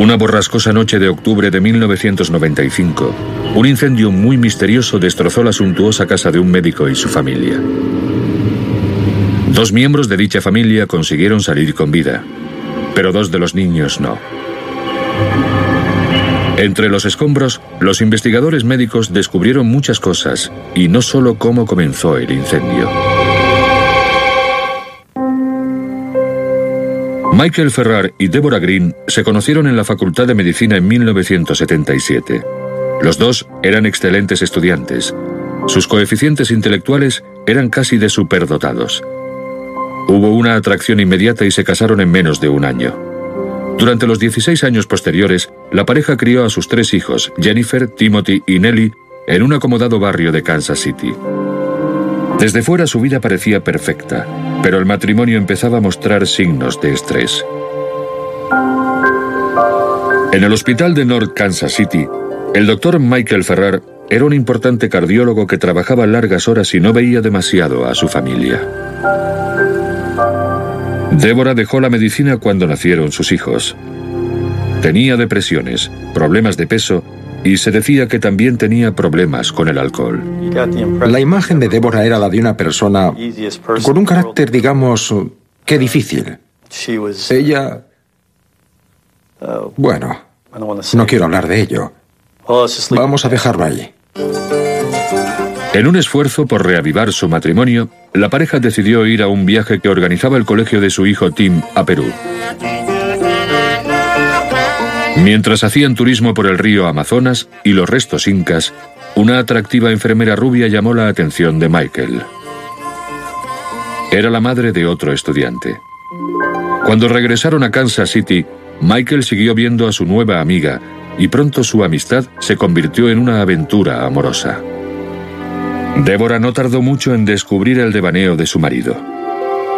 Una borrascosa noche de octubre de 1995, un incendio muy misterioso destrozó la suntuosa casa de un médico y su familia. Dos miembros de dicha familia consiguieron salir con vida, pero dos de los niños no. Entre los escombros, los investigadores médicos descubrieron muchas cosas y no solo cómo comenzó el incendio. Michael Ferrar y Deborah Green se conocieron en la Facultad de Medicina en 1977. Los dos eran excelentes estudiantes. Sus coeficientes intelectuales eran casi de superdotados. Hubo una atracción inmediata y se casaron en menos de un año. Durante los 16 años posteriores, la pareja crió a sus tres hijos, Jennifer, Timothy y Nellie, en un acomodado barrio de Kansas City. Desde fuera su vida parecía perfecta, pero el matrimonio empezaba a mostrar signos de estrés. En el hospital de North Kansas City, el doctor Michael Ferrar era un importante cardiólogo que trabajaba largas horas y no veía demasiado a su familia. Débora dejó la medicina cuando nacieron sus hijos. Tenía depresiones, problemas de peso y se decía que también tenía problemas con el alcohol. La imagen de Débora era la de una persona con un carácter, digamos, que difícil. Ella... Bueno, no quiero hablar de ello. Vamos a dejarlo ahí. En un esfuerzo por reavivar su matrimonio, la pareja decidió ir a un viaje que organizaba el colegio de su hijo Tim a Perú. Mientras hacían turismo por el río Amazonas y los restos incas, una atractiva enfermera rubia llamó la atención de Michael. Era la madre de otro estudiante. Cuando regresaron a Kansas City, Michael siguió viendo a su nueva amiga y pronto su amistad se convirtió en una aventura amorosa. Débora no tardó mucho en descubrir el devaneo de su marido.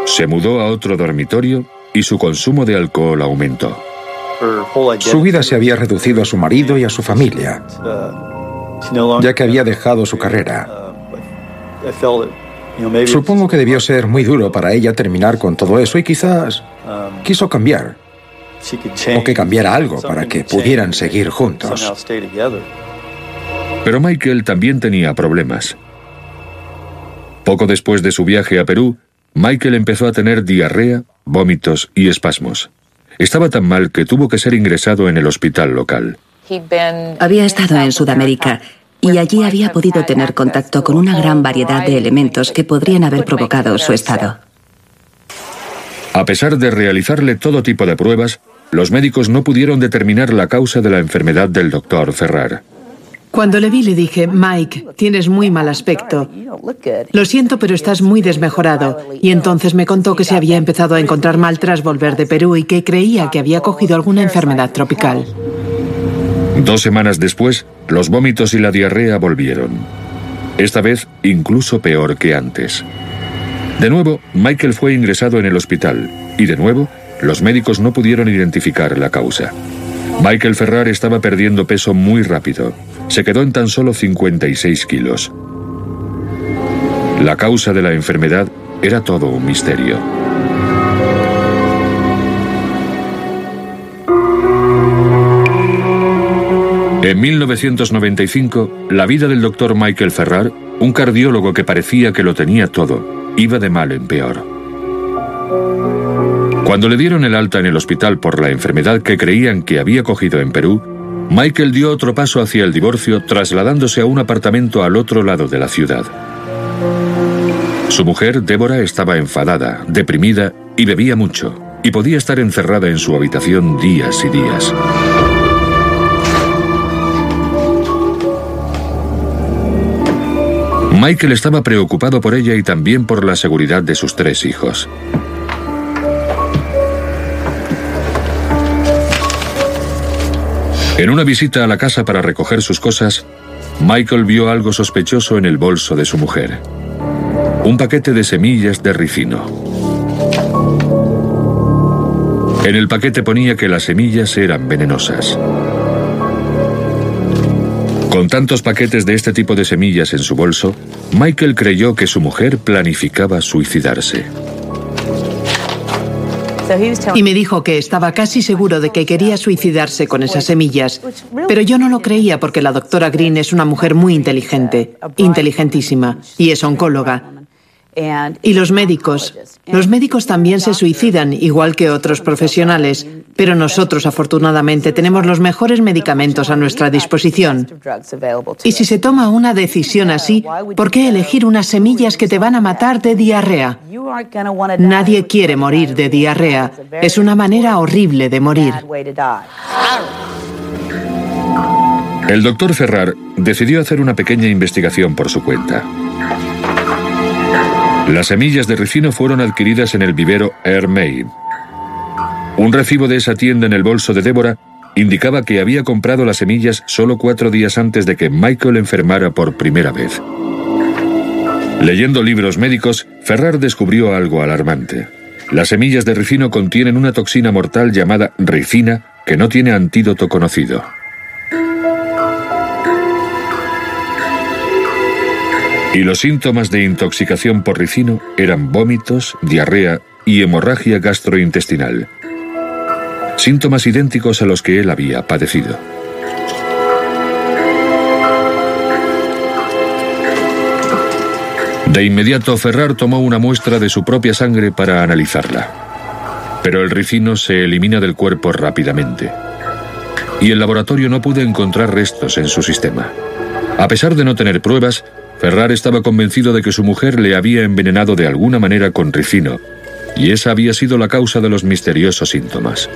Se mudó a otro dormitorio y su consumo de alcohol aumentó. Su vida se había reducido a su marido y a su familia, ya que había dejado su carrera. Supongo que debió ser muy duro para ella terminar con todo eso y quizás quiso cambiar. O que cambiara algo para que pudieran seguir juntos. Pero Michael también tenía problemas. Poco después de su viaje a Perú, Michael empezó a tener diarrea, vómitos y espasmos. Estaba tan mal que tuvo que ser ingresado en el hospital local. Había estado en Sudamérica y allí había podido tener contacto con una gran variedad de elementos que podrían haber provocado su estado. A pesar de realizarle todo tipo de pruebas, los médicos no pudieron determinar la causa de la enfermedad del doctor Ferrar. Cuando le vi le dije, Mike, tienes muy mal aspecto. Lo siento, pero estás muy desmejorado. Y entonces me contó que se había empezado a encontrar mal tras volver de Perú y que creía que había cogido alguna enfermedad tropical. Dos semanas después, los vómitos y la diarrea volvieron. Esta vez incluso peor que antes. De nuevo, Michael fue ingresado en el hospital y de nuevo, los médicos no pudieron identificar la causa. Michael Ferrar estaba perdiendo peso muy rápido. Se quedó en tan solo 56 kilos. La causa de la enfermedad era todo un misterio. En 1995, la vida del doctor Michael Ferrar, un cardiólogo que parecía que lo tenía todo, iba de mal en peor. Cuando le dieron el alta en el hospital por la enfermedad que creían que había cogido en Perú, Michael dio otro paso hacia el divorcio trasladándose a un apartamento al otro lado de la ciudad. Su mujer, Débora, estaba enfadada, deprimida y bebía mucho, y podía estar encerrada en su habitación días y días. Michael estaba preocupado por ella y también por la seguridad de sus tres hijos. En una visita a la casa para recoger sus cosas, Michael vio algo sospechoso en el bolso de su mujer. Un paquete de semillas de ricino. En el paquete ponía que las semillas eran venenosas. Con tantos paquetes de este tipo de semillas en su bolso, Michael creyó que su mujer planificaba suicidarse. Y me dijo que estaba casi seguro de que quería suicidarse con esas semillas. Pero yo no lo creía porque la doctora Green es una mujer muy inteligente, inteligentísima, y es oncóloga. Y los médicos. Los médicos también se suicidan, igual que otros profesionales, pero nosotros afortunadamente tenemos los mejores medicamentos a nuestra disposición. Y si se toma una decisión así, ¿por qué elegir unas semillas que te van a matar de diarrea? Nadie quiere morir de diarrea. Es una manera horrible de morir. El doctor Ferrar decidió hacer una pequeña investigación por su cuenta. Las semillas de ricino fueron adquiridas en el vivero Hermey. Un recibo de esa tienda en el bolso de Débora indicaba que había comprado las semillas solo cuatro días antes de que Michael enfermara por primera vez. Leyendo libros médicos, Ferrar descubrió algo alarmante. Las semillas de ricino contienen una toxina mortal llamada ricina que no tiene antídoto conocido. Y los síntomas de intoxicación por ricino eran vómitos, diarrea y hemorragia gastrointestinal. Síntomas idénticos a los que él había padecido. De inmediato Ferrar tomó una muestra de su propia sangre para analizarla. Pero el ricino se elimina del cuerpo rápidamente. Y el laboratorio no pudo encontrar restos en su sistema. A pesar de no tener pruebas, Ferrar estaba convencido de que su mujer le había envenenado de alguna manera con ricino, y esa había sido la causa de los misteriosos síntomas.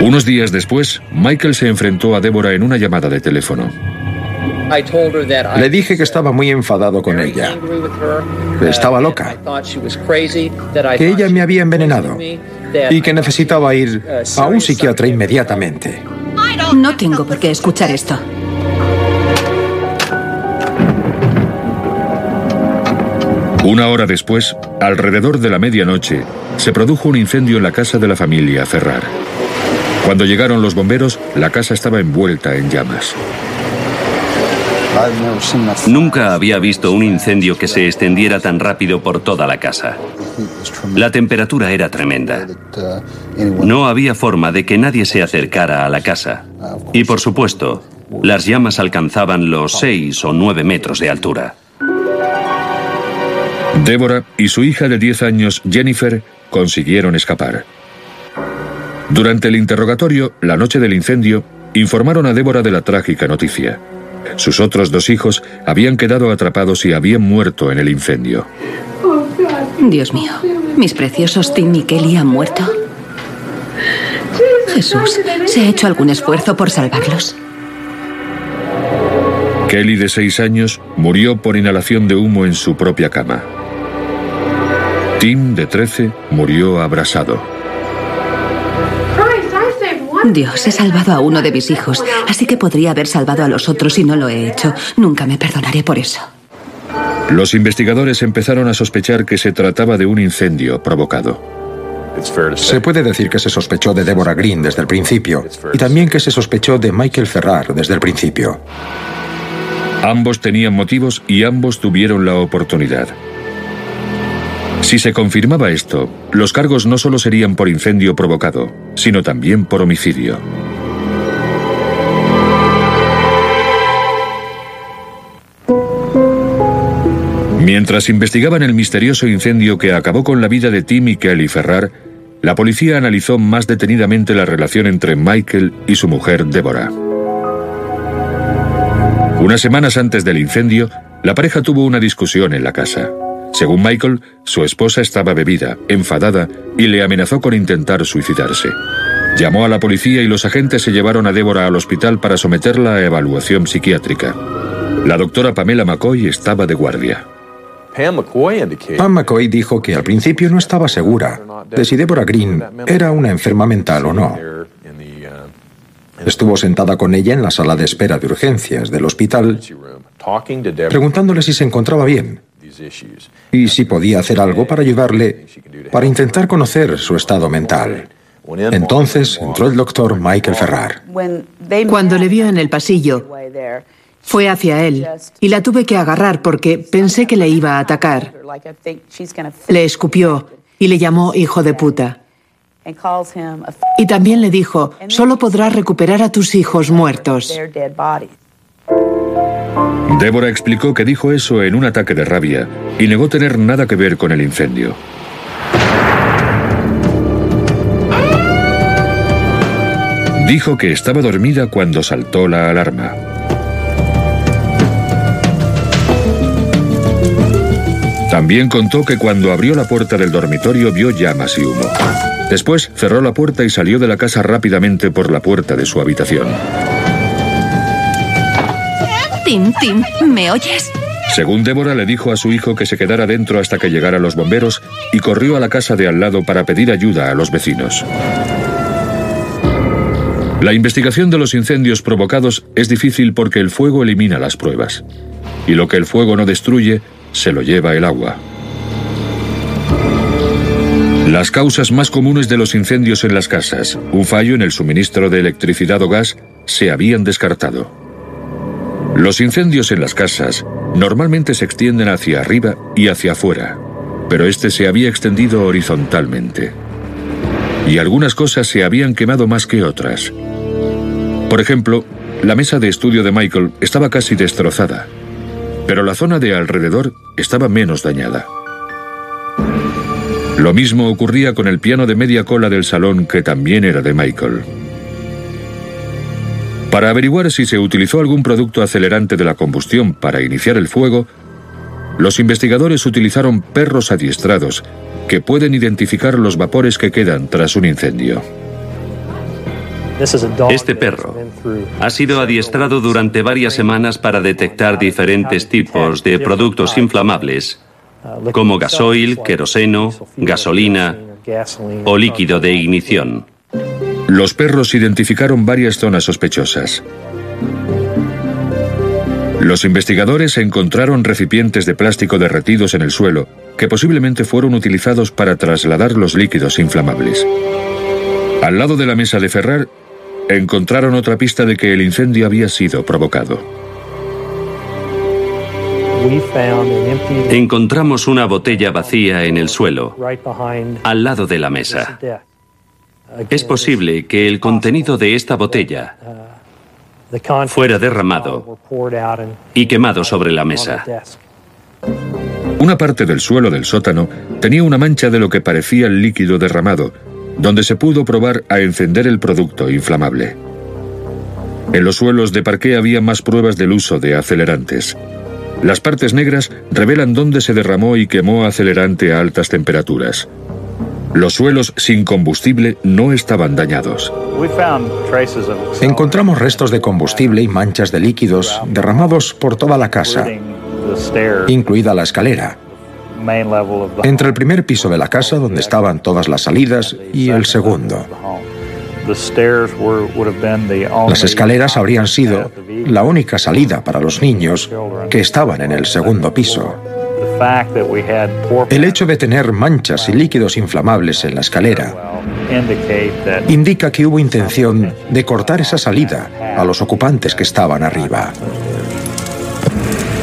Unos días después, Michael se enfrentó a Débora en una llamada de teléfono. Le dije que estaba muy enfadado con ella. Estaba loca. Que ella me había envenenado y que necesitaba ir a un psiquiatra inmediatamente. No tengo por qué escuchar esto. Una hora después, alrededor de la medianoche, se produjo un incendio en la casa de la familia Ferrar. Cuando llegaron los bomberos, la casa estaba envuelta en llamas. Nunca había visto un incendio que se extendiera tan rápido por toda la casa. La temperatura era tremenda. No había forma de que nadie se acercara a la casa. Y por supuesto, las llamas alcanzaban los 6 o 9 metros de altura. Débora y su hija de 10 años, Jennifer, consiguieron escapar. Durante el interrogatorio, la noche del incendio, informaron a Débora de la trágica noticia. Sus otros dos hijos habían quedado atrapados y habían muerto en el incendio. Dios mío, mis preciosos Tim y Kelly han muerto. Jesús, ¿se ha hecho algún esfuerzo por salvarlos? Kelly, de 6 años, murió por inhalación de humo en su propia cama. Tim, de 13, murió abrasado. Dios, he salvado a uno de mis hijos, así que podría haber salvado a los otros y no lo he hecho. Nunca me perdonaré por eso. Los investigadores empezaron a sospechar que se trataba de un incendio provocado. Se puede decir que se sospechó de Deborah Green desde el principio y también que se sospechó de Michael Ferrar desde el principio. Ambos tenían motivos y ambos tuvieron la oportunidad. Si se confirmaba esto, los cargos no solo serían por incendio provocado, sino también por homicidio. Mientras investigaban el misterioso incendio que acabó con la vida de Tim y Kelly Ferrar, la policía analizó más detenidamente la relación entre Michael y su mujer Deborah. Unas semanas antes del incendio, la pareja tuvo una discusión en la casa. Según Michael, su esposa estaba bebida, enfadada y le amenazó con intentar suicidarse. Llamó a la policía y los agentes se llevaron a Débora al hospital para someterla a evaluación psiquiátrica. La doctora Pamela McCoy estaba de guardia. Pam McCoy dijo que al principio no estaba segura de si Deborah Green era una enferma mental o no. Estuvo sentada con ella en la sala de espera de urgencias del hospital, preguntándole si se encontraba bien y si podía hacer algo para ayudarle, para intentar conocer su estado mental. Entonces entró el doctor Michael Ferrar. Cuando le vio en el pasillo, Fue hacia él y la tuve que agarrar porque pensé que le iba a atacar. Le escupió y le llamó hijo de puta. Y también le dijo, solo podrás recuperar a tus hijos muertos. Débora explicó que dijo eso en un ataque de rabia y negó tener nada que ver con el incendio. Dijo que estaba dormida cuando saltó la alarma. También contó que cuando abrió la puerta del dormitorio vio llamas y humo. Después cerró la puerta y salió de la casa rápidamente por la puerta de su habitación. Tim, Tim, ¿me oyes? Según Débora le dijo a su hijo que se quedara dentro hasta que llegaran los bomberos y corrió a la casa de al lado para pedir ayuda a los vecinos. La investigación de los incendios provocados es difícil porque el fuego elimina las pruebas. Y lo que el fuego no destruye, se lo lleva el agua. Las causas más comunes de los incendios en las casas, un fallo en el suministro de electricidad o gas, se habían descartado. Los incendios en las casas normalmente se extienden hacia arriba y hacia afuera, pero este se había extendido horizontalmente. Y algunas cosas se habían quemado más que otras. Por ejemplo, la mesa de estudio de Michael estaba casi destrozada, pero la zona de alrededor estaba menos dañada. Lo mismo ocurría con el piano de media cola del salón que también era de Michael. Para averiguar si se utilizó algún producto acelerante de la combustión para iniciar el fuego, los investigadores utilizaron perros adiestrados que pueden identificar los vapores que quedan tras un incendio. Este perro ha sido adiestrado durante varias semanas para detectar diferentes tipos de productos inflamables, como gasoil, queroseno, gasolina o líquido de ignición. Los perros identificaron varias zonas sospechosas. Los investigadores encontraron recipientes de plástico derretidos en el suelo que posiblemente fueron utilizados para trasladar los líquidos inflamables. Al lado de la mesa de Ferrar encontraron otra pista de que el incendio había sido provocado. Encontramos una botella vacía en el suelo, al lado de la mesa. Es posible que el contenido de esta botella fuera derramado y quemado sobre la mesa. Una parte del suelo del sótano tenía una mancha de lo que parecía el líquido derramado, donde se pudo probar a encender el producto inflamable. En los suelos de parqué había más pruebas del uso de acelerantes. Las partes negras revelan dónde se derramó y quemó acelerante a altas temperaturas. Los suelos sin combustible no estaban dañados. Encontramos restos de combustible y manchas de líquidos derramados por toda la casa, incluida la escalera entre el primer piso de la casa, donde estaban todas las salidas, y el segundo. Las escaleras habrían sido la única salida para los niños que estaban en el segundo piso. El hecho de tener manchas y líquidos inflamables en la escalera indica que hubo intención de cortar esa salida a los ocupantes que estaban arriba.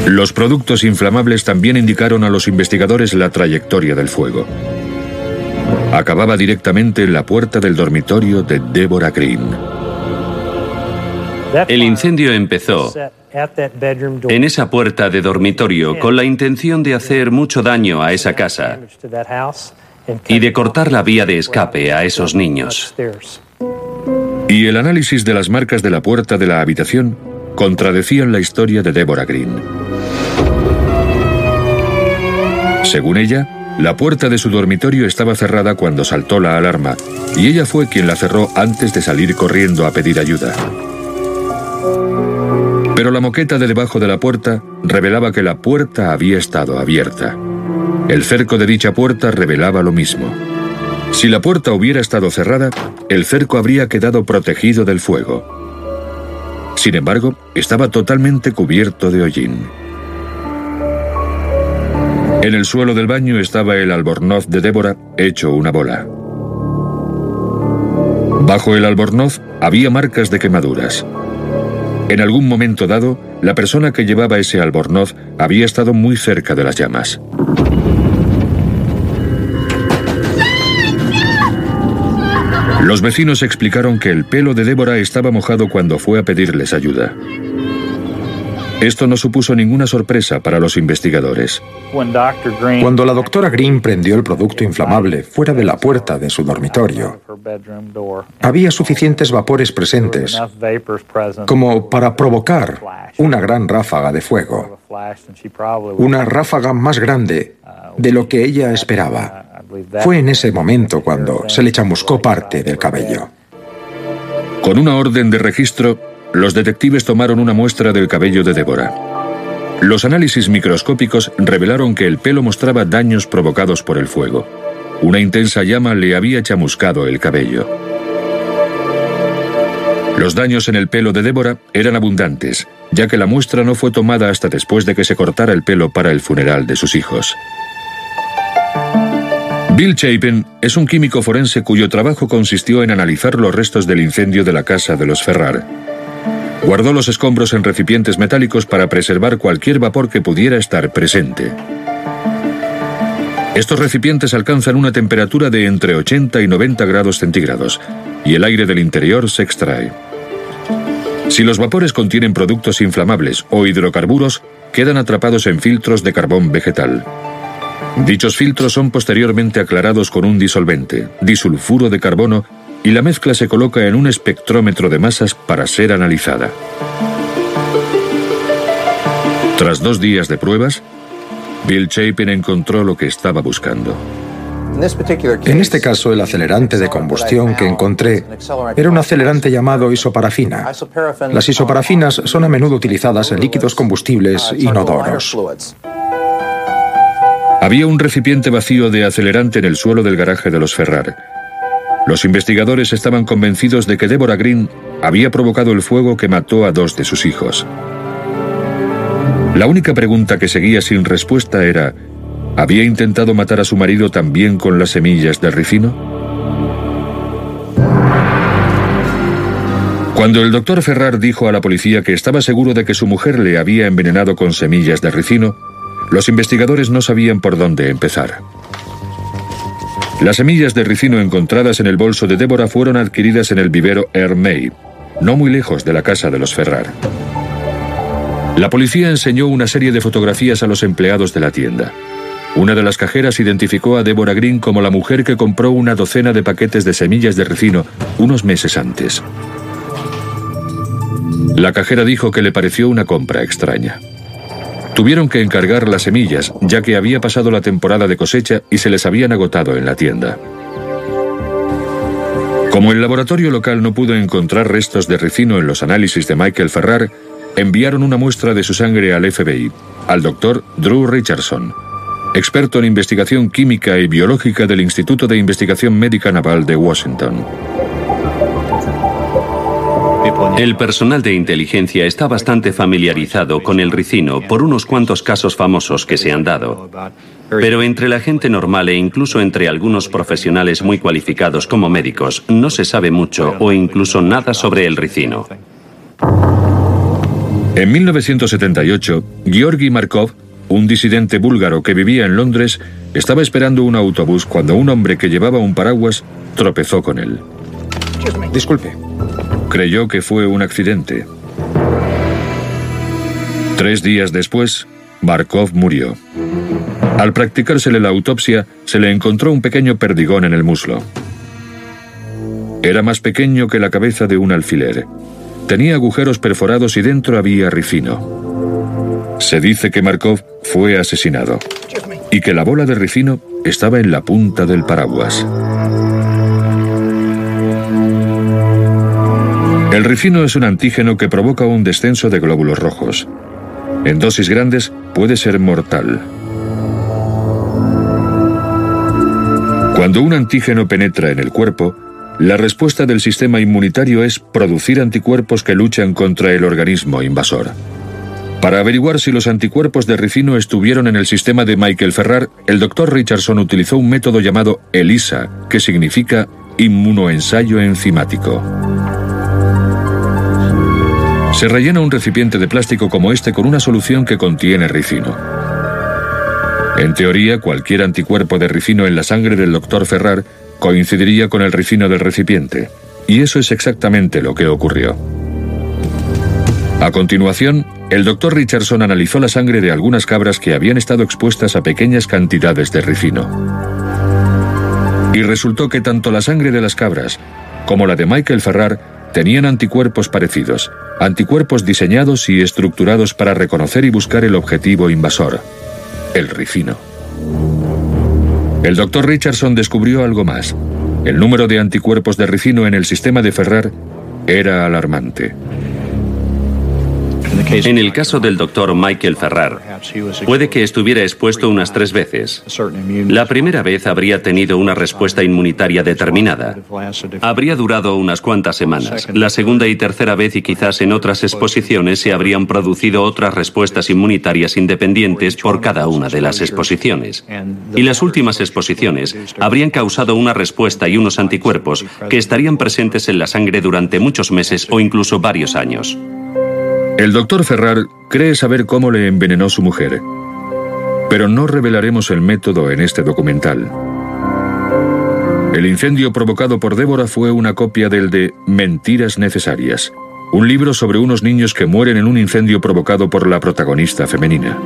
Los productos inflamables también indicaron a los investigadores la trayectoria del fuego. Acababa directamente en la puerta del dormitorio de Deborah Green. El incendio empezó en esa puerta de dormitorio con la intención de hacer mucho daño a esa casa y de cortar la vía de escape a esos niños. Y el análisis de las marcas de la puerta de la habitación contradecían la historia de Deborah Green. Según ella, la puerta de su dormitorio estaba cerrada cuando saltó la alarma y ella fue quien la cerró antes de salir corriendo a pedir ayuda. Pero la moqueta de debajo de la puerta revelaba que la puerta había estado abierta. El cerco de dicha puerta revelaba lo mismo. Si la puerta hubiera estado cerrada, el cerco habría quedado protegido del fuego. Sin embargo, estaba totalmente cubierto de hollín. En el suelo del baño estaba el albornoz de Débora hecho una bola. Bajo el albornoz había marcas de quemaduras. En algún momento dado, la persona que llevaba ese albornoz había estado muy cerca de las llamas. Los vecinos explicaron que el pelo de Débora estaba mojado cuando fue a pedirles ayuda. Esto no supuso ninguna sorpresa para los investigadores. Cuando la doctora Green prendió el producto inflamable fuera de la puerta de su dormitorio, había suficientes vapores presentes como para provocar una gran ráfaga de fuego, una ráfaga más grande de lo que ella esperaba. Fue en ese momento cuando se le chamuscó parte del cabello. Con una orden de registro, los detectives tomaron una muestra del cabello de Débora. Los análisis microscópicos revelaron que el pelo mostraba daños provocados por el fuego. Una intensa llama le había chamuscado el cabello. Los daños en el pelo de Débora eran abundantes, ya que la muestra no fue tomada hasta después de que se cortara el pelo para el funeral de sus hijos. Bill Chapin es un químico forense cuyo trabajo consistió en analizar los restos del incendio de la casa de los Ferrar. Guardó los escombros en recipientes metálicos para preservar cualquier vapor que pudiera estar presente. Estos recipientes alcanzan una temperatura de entre 80 y 90 grados centígrados y el aire del interior se extrae. Si los vapores contienen productos inflamables o hidrocarburos, quedan atrapados en filtros de carbón vegetal. Dichos filtros son posteriormente aclarados con un disolvente, disulfuro de carbono y la mezcla se coloca en un espectrómetro de masas para ser analizada. Tras dos días de pruebas, Bill Chapin encontró lo que estaba buscando. En este caso, el acelerante de combustión que encontré era un acelerante llamado isoparafina. Las isoparafinas son a menudo utilizadas en líquidos combustibles inodoros. Había un recipiente vacío de acelerante en el suelo del garaje de los Ferrar. Los investigadores estaban convencidos de que Deborah Green había provocado el fuego que mató a dos de sus hijos. La única pregunta que seguía sin respuesta era, ¿había intentado matar a su marido también con las semillas del ricino? Cuando el doctor Ferrar dijo a la policía que estaba seguro de que su mujer le había envenenado con semillas de ricino, los investigadores no sabían por dónde empezar. Las semillas de ricino encontradas en el bolso de Débora fueron adquiridas en el vivero Hermey, no muy lejos de la casa de los Ferrar. La policía enseñó una serie de fotografías a los empleados de la tienda. Una de las cajeras identificó a Deborah Green como la mujer que compró una docena de paquetes de semillas de ricino unos meses antes. La cajera dijo que le pareció una compra extraña. Tuvieron que encargar las semillas, ya que había pasado la temporada de cosecha y se les habían agotado en la tienda. Como el laboratorio local no pudo encontrar restos de ricino en los análisis de Michael Ferrar, enviaron una muestra de su sangre al FBI, al doctor Drew Richardson, experto en investigación química y biológica del Instituto de Investigación Médica Naval de Washington. El personal de inteligencia está bastante familiarizado con el ricino por unos cuantos casos famosos que se han dado. Pero entre la gente normal e incluso entre algunos profesionales muy cualificados como médicos no se sabe mucho o incluso nada sobre el ricino. En 1978, Georgi Markov, un disidente búlgaro que vivía en Londres, estaba esperando un autobús cuando un hombre que llevaba un paraguas tropezó con él. Disculpe. Creyó que fue un accidente. Tres días después, Markov murió. Al practicársele la autopsia, se le encontró un pequeño perdigón en el muslo. Era más pequeño que la cabeza de un alfiler. Tenía agujeros perforados y dentro había ricino. Se dice que Markov fue asesinado y que la bola de ricino estaba en la punta del paraguas. El ricino es un antígeno que provoca un descenso de glóbulos rojos. En dosis grandes puede ser mortal. Cuando un antígeno penetra en el cuerpo, la respuesta del sistema inmunitario es producir anticuerpos que luchan contra el organismo invasor. Para averiguar si los anticuerpos de ricino estuvieron en el sistema de Michael Ferrar, el doctor Richardson utilizó un método llamado ELISA, que significa inmunoensayo enzimático. Se rellena un recipiente de plástico como este con una solución que contiene ricino. En teoría, cualquier anticuerpo de ricino en la sangre del doctor Ferrar coincidiría con el ricino del recipiente, y eso es exactamente lo que ocurrió. A continuación, el doctor Richardson analizó la sangre de algunas cabras que habían estado expuestas a pequeñas cantidades de ricino. Y resultó que tanto la sangre de las cabras como la de Michael Ferrar tenían anticuerpos parecidos, anticuerpos diseñados y estructurados para reconocer y buscar el objetivo invasor, el ricino. El doctor Richardson descubrió algo más. El número de anticuerpos de ricino en el sistema de Ferrar era alarmante. En el caso del doctor Michael Ferrar, puede que estuviera expuesto unas tres veces. La primera vez habría tenido una respuesta inmunitaria determinada. Habría durado unas cuantas semanas. La segunda y tercera vez y quizás en otras exposiciones se habrían producido otras respuestas inmunitarias independientes por cada una de las exposiciones. Y las últimas exposiciones habrían causado una respuesta y unos anticuerpos que estarían presentes en la sangre durante muchos meses o incluso varios años. El doctor Ferrar cree saber cómo le envenenó su mujer, pero no revelaremos el método en este documental. El incendio provocado por Débora fue una copia del de Mentiras Necesarias, un libro sobre unos niños que mueren en un incendio provocado por la protagonista femenina.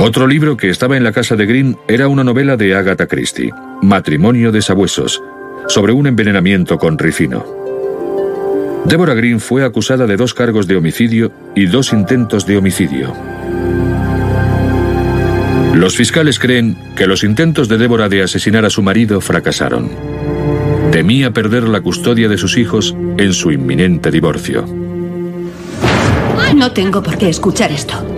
Otro libro que estaba en la casa de Green era una novela de Agatha Christie, Matrimonio de Sabuesos, sobre un envenenamiento con ricino. Deborah Green fue acusada de dos cargos de homicidio y dos intentos de homicidio. Los fiscales creen que los intentos de Deborah de asesinar a su marido fracasaron. Temía perder la custodia de sus hijos en su inminente divorcio. No tengo por qué escuchar esto.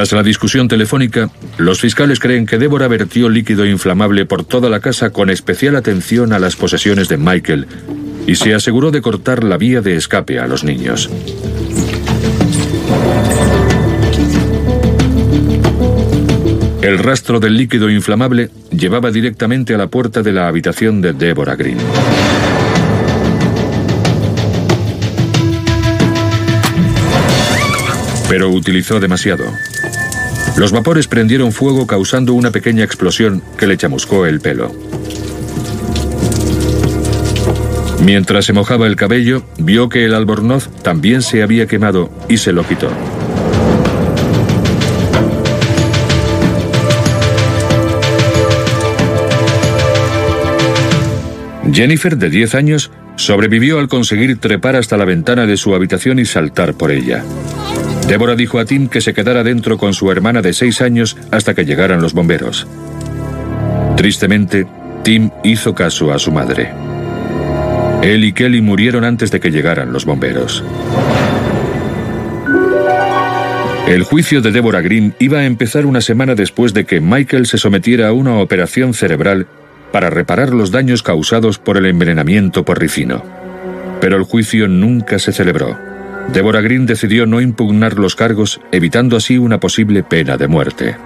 Tras la discusión telefónica, los fiscales creen que Débora vertió líquido inflamable por toda la casa con especial atención a las posesiones de Michael y se aseguró de cortar la vía de escape a los niños. El rastro del líquido inflamable llevaba directamente a la puerta de la habitación de Deborah Green. Pero utilizó demasiado. Los vapores prendieron fuego causando una pequeña explosión que le chamuscó el pelo. Mientras se mojaba el cabello, vio que el albornoz también se había quemado y se lo quitó. Jennifer, de 10 años, sobrevivió al conseguir trepar hasta la ventana de su habitación y saltar por ella. Débora dijo a Tim que se quedara dentro con su hermana de seis años hasta que llegaran los bomberos. Tristemente, Tim hizo caso a su madre. Él y Kelly murieron antes de que llegaran los bomberos. El juicio de Deborah Green iba a empezar una semana después de que Michael se sometiera a una operación cerebral para reparar los daños causados por el envenenamiento por ricino. Pero el juicio nunca se celebró. Deborah Green decidió no impugnar los cargos, evitando así una posible pena de muerte.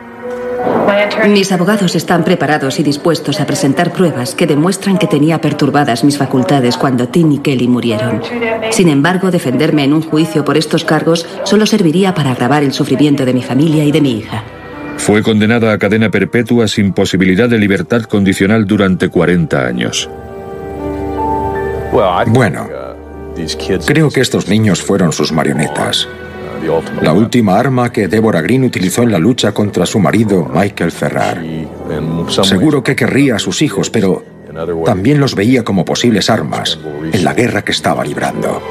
Mis abogados están preparados y dispuestos a presentar pruebas que demuestran que tenía perturbadas mis facultades cuando Tim y Kelly murieron. Sin embargo, defenderme en un juicio por estos cargos solo serviría para agravar el sufrimiento de mi familia y de mi hija. Fue condenada a cadena perpetua sin posibilidad de libertad condicional durante 40 años. Bueno, Creo que estos niños fueron sus marionetas. La última arma que Deborah Green utilizó en la lucha contra su marido, Michael Ferrar. Seguro que querría a sus hijos, pero también los veía como posibles armas en la guerra que estaba librando.